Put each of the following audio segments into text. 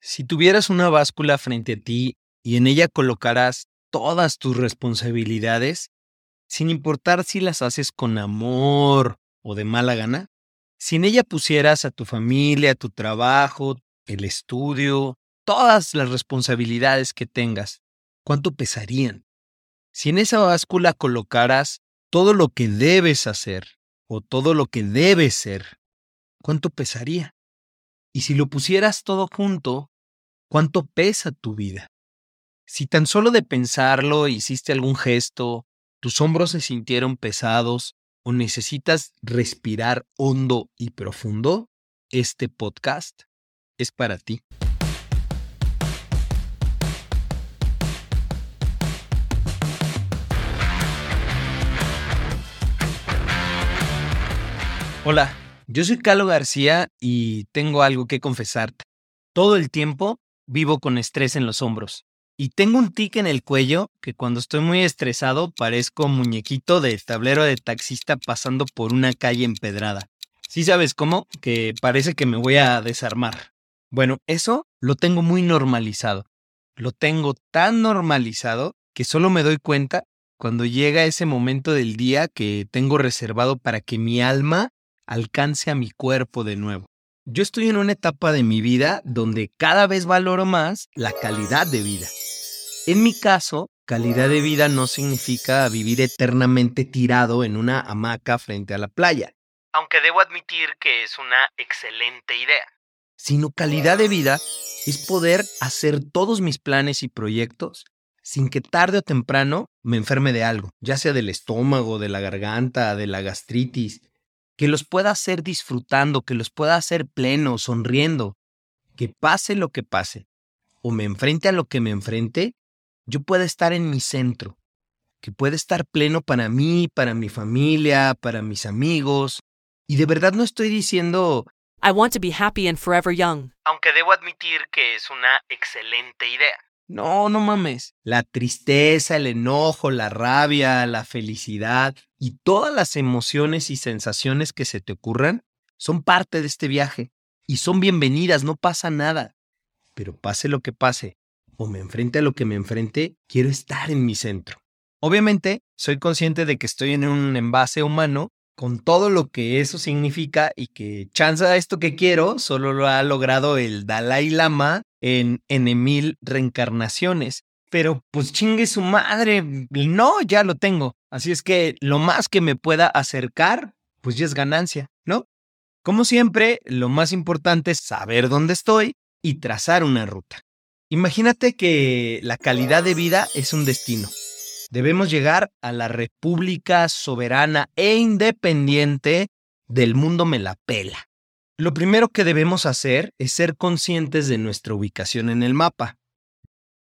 Si tuvieras una báscula frente a ti y en ella colocarás todas tus responsabilidades, sin importar si las haces con amor o de mala gana, si en ella pusieras a tu familia, tu trabajo, el estudio, todas las responsabilidades que tengas, ¿cuánto pesarían? Si en esa báscula colocaras todo lo que debes hacer o todo lo que debes ser, ¿cuánto pesaría? Y si lo pusieras todo junto, ¿cuánto pesa tu vida? Si tan solo de pensarlo hiciste algún gesto, tus hombros se sintieron pesados o necesitas respirar hondo y profundo, este podcast es para ti. Hola, yo soy Carlo García y tengo algo que confesarte. Todo el tiempo vivo con estrés en los hombros. Y tengo un tic en el cuello que cuando estoy muy estresado parezco muñequito de tablero de taxista pasando por una calle empedrada. ¿Sí sabes cómo? Que parece que me voy a desarmar. Bueno, eso lo tengo muy normalizado. Lo tengo tan normalizado que solo me doy cuenta cuando llega ese momento del día que tengo reservado para que mi alma alcance a mi cuerpo de nuevo. Yo estoy en una etapa de mi vida donde cada vez valoro más la calidad de vida. En mi caso, calidad de vida no significa vivir eternamente tirado en una hamaca frente a la playa, aunque debo admitir que es una excelente idea. Sino calidad de vida es poder hacer todos mis planes y proyectos sin que tarde o temprano me enferme de algo, ya sea del estómago, de la garganta, de la gastritis, que los pueda hacer disfrutando, que los pueda hacer pleno, sonriendo, que pase lo que pase, o me enfrente a lo que me enfrente, yo pueda estar en mi centro, que pueda estar pleno para mí, para mi familia, para mis amigos. Y de verdad no estoy diciendo... I want to be happy and forever young. Aunque debo admitir que es una excelente idea. No, no mames. La tristeza, el enojo, la rabia, la felicidad y todas las emociones y sensaciones que se te ocurran son parte de este viaje y son bienvenidas, no pasa nada. Pero pase lo que pase, o me enfrente a lo que me enfrente, quiero estar en mi centro. Obviamente, soy consciente de que estoy en un envase humano con todo lo que eso significa y que chanza esto que quiero solo lo ha logrado el Dalai Lama en N mil reencarnaciones. Pero pues chingue su madre, no, ya lo tengo. Así es que lo más que me pueda acercar, pues ya es ganancia, ¿no? Como siempre, lo más importante es saber dónde estoy y trazar una ruta. Imagínate que la calidad de vida es un destino. Debemos llegar a la república soberana e independiente del mundo me la pela. Lo primero que debemos hacer es ser conscientes de nuestra ubicación en el mapa.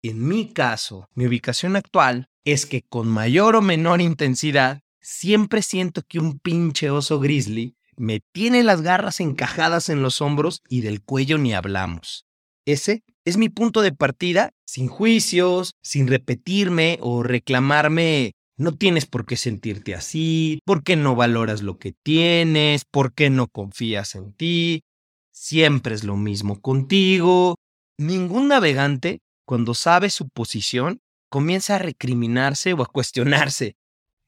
En mi caso, mi ubicación actual es que con mayor o menor intensidad, siempre siento que un pinche oso grizzly me tiene las garras encajadas en los hombros y del cuello ni hablamos. Ese es mi punto de partida, sin juicios, sin repetirme o reclamarme, no tienes por qué sentirte así, por qué no valoras lo que tienes, por qué no confías en ti, siempre es lo mismo contigo. Ningún navegante, cuando sabe su posición, comienza a recriminarse o a cuestionarse.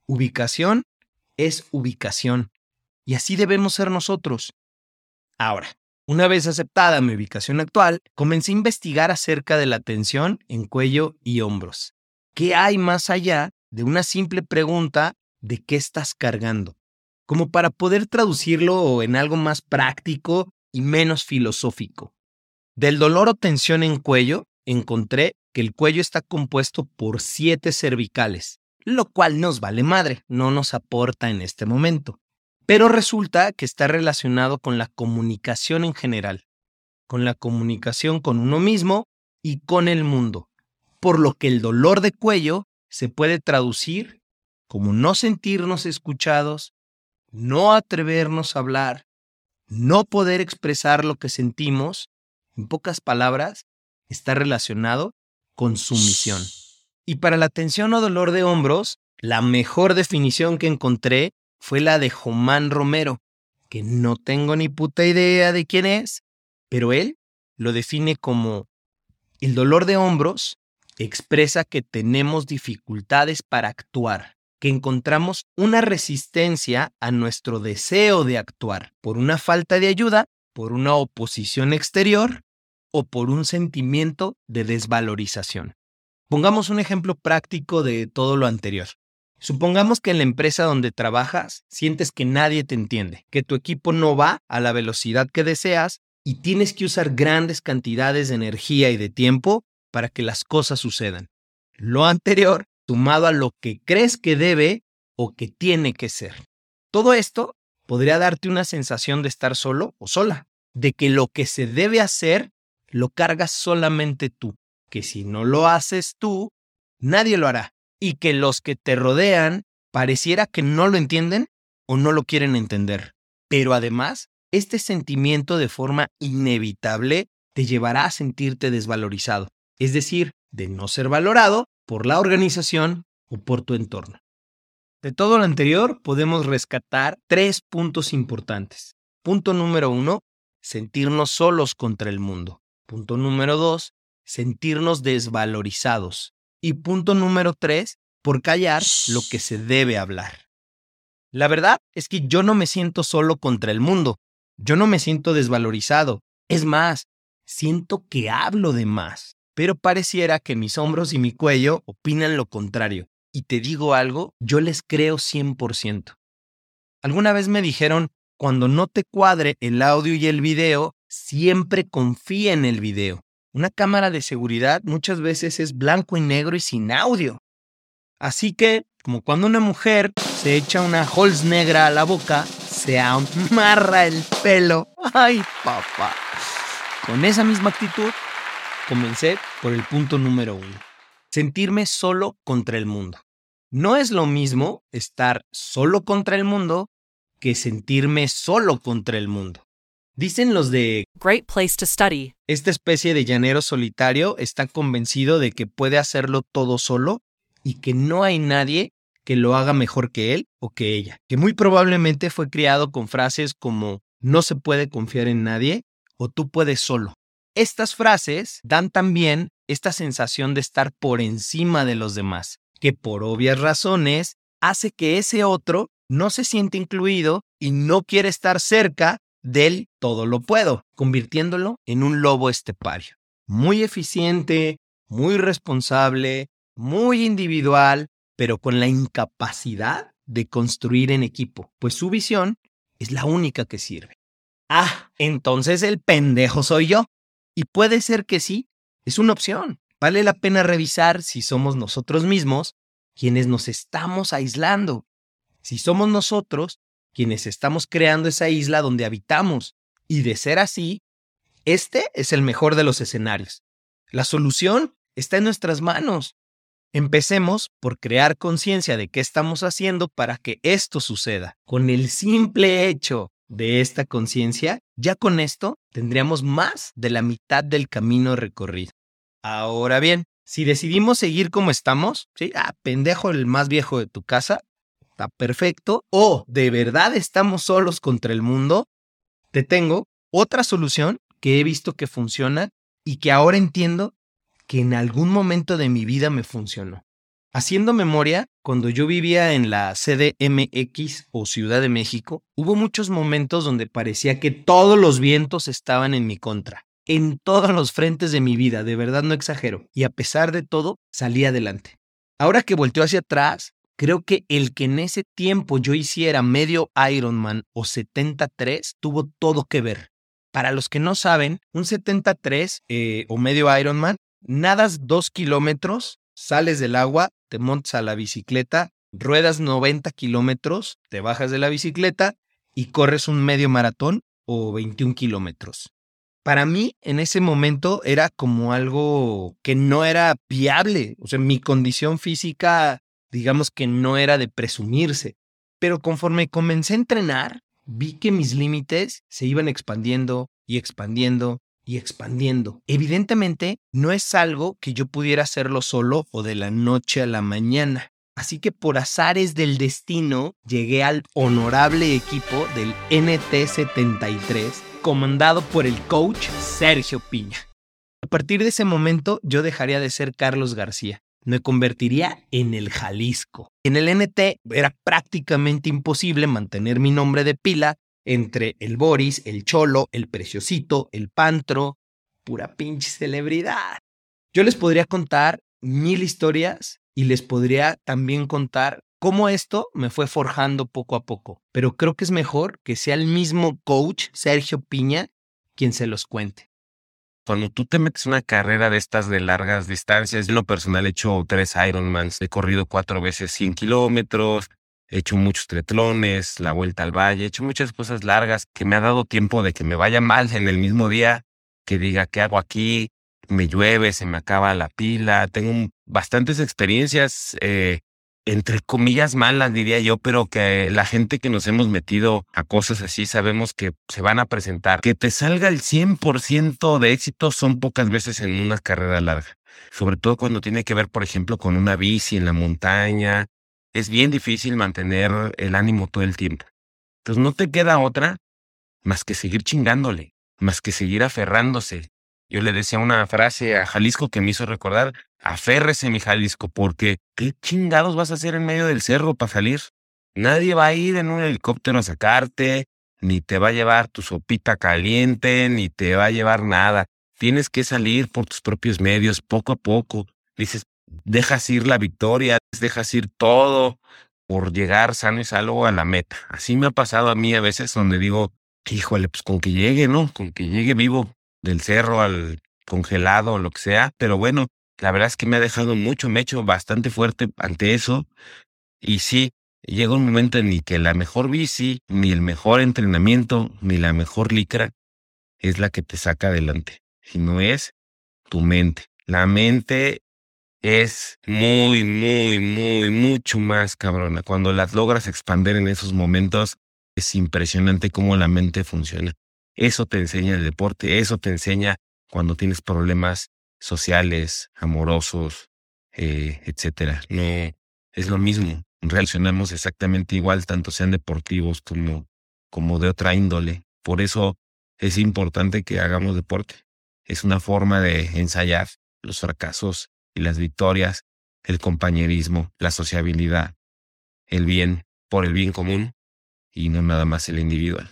Ubicación es ubicación, y así debemos ser nosotros. Ahora, una vez aceptada mi ubicación actual, comencé a investigar acerca de la tensión en cuello y hombros. ¿Qué hay más allá de una simple pregunta de qué estás cargando? Como para poder traducirlo en algo más práctico y menos filosófico. Del dolor o tensión en cuello, encontré que el cuello está compuesto por siete cervicales, lo cual nos vale madre, no nos aporta en este momento pero resulta que está relacionado con la comunicación en general, con la comunicación con uno mismo y con el mundo, por lo que el dolor de cuello se puede traducir como no sentirnos escuchados, no atrevernos a hablar, no poder expresar lo que sentimos, en pocas palabras, está relacionado con sumisión. Y para la tensión o dolor de hombros, la mejor definición que encontré fue la de Jomán Romero, que no tengo ni puta idea de quién es, pero él lo define como el dolor de hombros expresa que tenemos dificultades para actuar, que encontramos una resistencia a nuestro deseo de actuar por una falta de ayuda, por una oposición exterior o por un sentimiento de desvalorización. Pongamos un ejemplo práctico de todo lo anterior. Supongamos que en la empresa donde trabajas sientes que nadie te entiende, que tu equipo no va a la velocidad que deseas y tienes que usar grandes cantidades de energía y de tiempo para que las cosas sucedan. Lo anterior, sumado a lo que crees que debe o que tiene que ser. Todo esto podría darte una sensación de estar solo o sola, de que lo que se debe hacer lo cargas solamente tú, que si no lo haces tú, nadie lo hará, y que los que te rodean pareciera que no lo entienden o no lo quieren entender. Pero además, este sentimiento de forma inevitable te llevará a sentirte desvalorizado, es decir, de no ser valorado por la organización o por tu entorno. De todo lo anterior podemos rescatar tres puntos importantes. Punto número uno, sentirnos solos contra el mundo. Punto número dos, sentirnos desvalorizados. Y punto número tres, por callar lo que se debe hablar. La verdad es que yo no me siento solo contra el mundo. Yo no me siento desvalorizado. Es más, siento que hablo de más pero pareciera que mis hombros y mi cuello opinan lo contrario. Y te digo algo, yo les creo 100%. Alguna vez me dijeron, cuando no te cuadre el audio y el video, siempre confía en el video. Una cámara de seguridad muchas veces es blanco y negro y sin audio. Así que, como cuando una mujer se echa una Halls negra a la boca, se amarra el pelo. ¡Ay, papá! Con esa misma actitud, Comencé por el punto número uno. Sentirme solo contra el mundo. No es lo mismo estar solo contra el mundo que sentirme solo contra el mundo. Dicen los de Great Place to Study. Esta especie de llanero solitario está convencido de que puede hacerlo todo solo y que no hay nadie que lo haga mejor que él o que ella, que muy probablemente fue criado con frases como no se puede confiar en nadie o tú puedes solo. Estas frases dan también esta sensación de estar por encima de los demás, que por obvias razones hace que ese otro no se siente incluido y no quiere estar cerca del todo lo puedo, convirtiéndolo en un lobo estepario. Muy eficiente, muy responsable, muy individual, pero con la incapacidad de construir en equipo, pues su visión es la única que sirve. Ah, entonces el pendejo soy yo. Y puede ser que sí, es una opción. Vale la pena revisar si somos nosotros mismos quienes nos estamos aislando. Si somos nosotros quienes estamos creando esa isla donde habitamos. Y de ser así, este es el mejor de los escenarios. La solución está en nuestras manos. Empecemos por crear conciencia de qué estamos haciendo para que esto suceda. Con el simple hecho de esta conciencia, ya con esto tendríamos más de la mitad del camino recorrido. Ahora bien, si decidimos seguir como estamos, ¿sí? Ah, pendejo el más viejo de tu casa, está perfecto. O de verdad estamos solos contra el mundo, te tengo otra solución que he visto que funciona y que ahora entiendo que en algún momento de mi vida me funcionó. Haciendo memoria, cuando yo vivía en la CDMX o Ciudad de México, hubo muchos momentos donde parecía que todos los vientos estaban en mi contra, en todos los frentes de mi vida, de verdad no exagero, y a pesar de todo, salí adelante. Ahora que volteo hacia atrás, creo que el que en ese tiempo yo hiciera medio Ironman o 73 tuvo todo que ver. Para los que no saben, un 73 eh, o medio Ironman, nadas dos kilómetros, sales del agua, te montas a la bicicleta, ruedas 90 kilómetros, te bajas de la bicicleta y corres un medio maratón o 21 kilómetros. Para mí, en ese momento era como algo que no era viable. O sea, mi condición física, digamos que no era de presumirse. Pero conforme comencé a entrenar, vi que mis límites se iban expandiendo y expandiendo y expandiendo. Evidentemente, no es algo que yo pudiera hacerlo solo o de la noche a la mañana. Así que por azares del destino llegué al honorable equipo del NT73, comandado por el coach Sergio Piña. A partir de ese momento yo dejaría de ser Carlos García. Me convertiría en el Jalisco. En el NT era prácticamente imposible mantener mi nombre de pila entre el Boris, el Cholo, el Preciosito, el Pantro, pura pinche celebridad. Yo les podría contar mil historias y les podría también contar cómo esto me fue forjando poco a poco. Pero creo que es mejor que sea el mismo coach, Sergio Piña, quien se los cuente. Cuando tú te metes una carrera de estas de largas distancias, en lo personal he hecho tres Ironmans, he corrido cuatro veces 100 kilómetros, he hecho muchos tretlones, la vuelta al valle, he hecho muchas cosas largas que me ha dado tiempo de que me vaya mal en el mismo día, que diga, ¿qué hago aquí? Me llueve, se me acaba la pila, tengo bastantes experiencias, eh, entre comillas malas, diría yo, pero que la gente que nos hemos metido a cosas así sabemos que se van a presentar. Que te salga el 100% de éxito son pocas veces en una carrera larga. Sobre todo cuando tiene que ver, por ejemplo, con una bici en la montaña. Es bien difícil mantener el ánimo todo el tiempo. Entonces no te queda otra más que seguir chingándole, más que seguir aferrándose, yo le decía una frase a Jalisco que me hizo recordar, aférrese mi Jalisco, porque ¿qué chingados vas a hacer en medio del cerro para salir? Nadie va a ir en un helicóptero a sacarte, ni te va a llevar tu sopita caliente, ni te va a llevar nada. Tienes que salir por tus propios medios, poco a poco. Dices, dejas ir la victoria, dejas ir todo por llegar sano y salvo a la meta. Así me ha pasado a mí a veces donde digo, híjole, pues con que llegue, ¿no? Con que llegue vivo del cerro al congelado o lo que sea, pero bueno, la verdad es que me ha dejado mucho, me he hecho bastante fuerte ante eso. Y sí, llega un momento en el que la mejor bici, ni el mejor entrenamiento, ni la mejor licra es la que te saca adelante, sino es tu mente. La mente es muy, muy, muy, mucho más cabrona. Cuando las logras expander en esos momentos, es impresionante cómo la mente funciona. Eso te enseña el deporte, eso te enseña cuando tienes problemas sociales, amorosos, eh, etcétera. No es lo mismo. Reaccionamos exactamente igual, tanto sean deportivos como, como de otra índole. Por eso es importante que hagamos deporte. Es una forma de ensayar los fracasos y las victorias, el compañerismo, la sociabilidad, el bien por el bien común y no nada más el individual.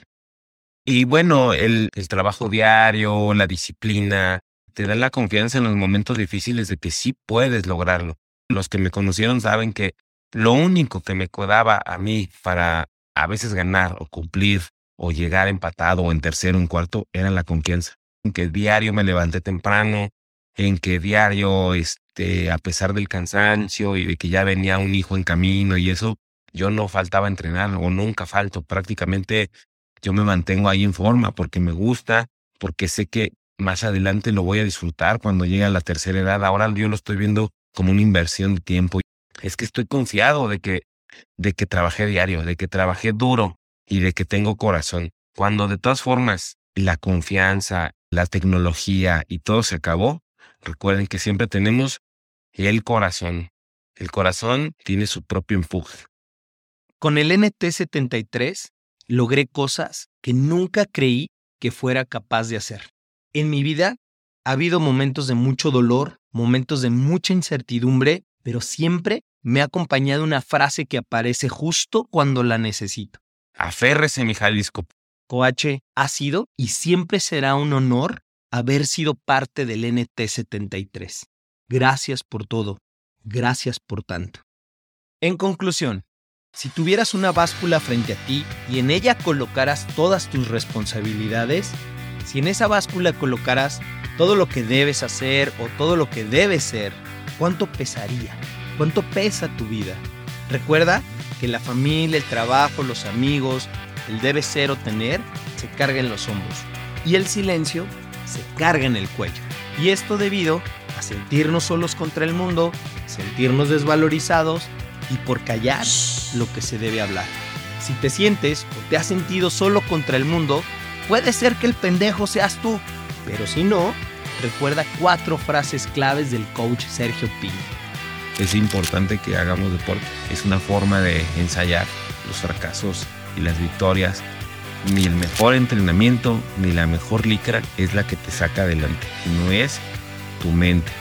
Y bueno, el, el trabajo diario, la disciplina, te da la confianza en los momentos difíciles de que sí puedes lograrlo. Los que me conocieron saben que lo único que me quedaba a mí para a veces ganar o cumplir o llegar empatado o en tercero o en cuarto era la confianza. Que diario me levanté temprano, en que diario, este, a pesar del cansancio y de que ya venía un hijo en camino y eso, yo no faltaba entrenar o nunca falto. Prácticamente yo me mantengo ahí en forma porque me gusta, porque sé que más adelante lo voy a disfrutar cuando llegue a la tercera edad. Ahora yo lo estoy viendo como una inversión de tiempo. Es que estoy confiado de que, de que trabajé diario, de que trabajé duro y de que tengo corazón. Cuando de todas formas la confianza, la tecnología y todo se acabó, recuerden que siempre tenemos el corazón. El corazón tiene su propio empuje. Con el NT73 logré cosas que nunca creí que fuera capaz de hacer. En mi vida ha habido momentos de mucho dolor, momentos de mucha incertidumbre, pero siempre me ha acompañado una frase que aparece justo cuando la necesito. Aférrese, mi Jalisco. Coache, ha sido y siempre será un honor haber sido parte del NT73. Gracias por todo. Gracias por tanto. En conclusión, si tuvieras una báscula frente a ti y en ella colocaras todas tus responsabilidades, si en esa báscula colocaras todo lo que debes hacer o todo lo que debes ser, ¿cuánto pesaría? ¿Cuánto pesa tu vida? Recuerda que la familia, el trabajo, los amigos, el debe ser o tener se carga en los hombros y el silencio se carga en el cuello. Y esto debido a sentirnos solos contra el mundo, sentirnos desvalorizados y por callar lo que se debe hablar. Si te sientes o te has sentido solo contra el mundo, puede ser que el pendejo seas tú, pero si no, recuerda cuatro frases claves del coach Sergio Piña. es importante que hagamos deporte. Es una forma de ensayar los fracasos y las victorias. Ni el mejor entrenamiento ni la mejor licra es la que te saca adelante. No es tu mente.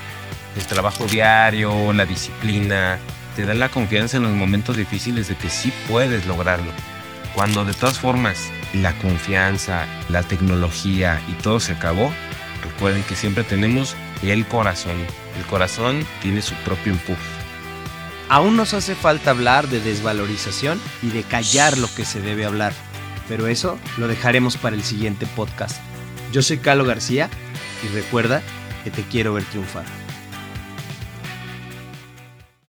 El trabajo diario, la disciplina, te da la confianza en los momentos difíciles de que sí puedes lograrlo. Cuando de todas formas la confianza, la tecnología y todo se acabó, recuerden que siempre tenemos el corazón. El corazón tiene su propio empuje. Aún nos hace falta hablar de desvalorización y de callar lo que se debe hablar, pero eso lo dejaremos para el siguiente podcast. Yo soy Carlos García y recuerda que te quiero ver triunfar.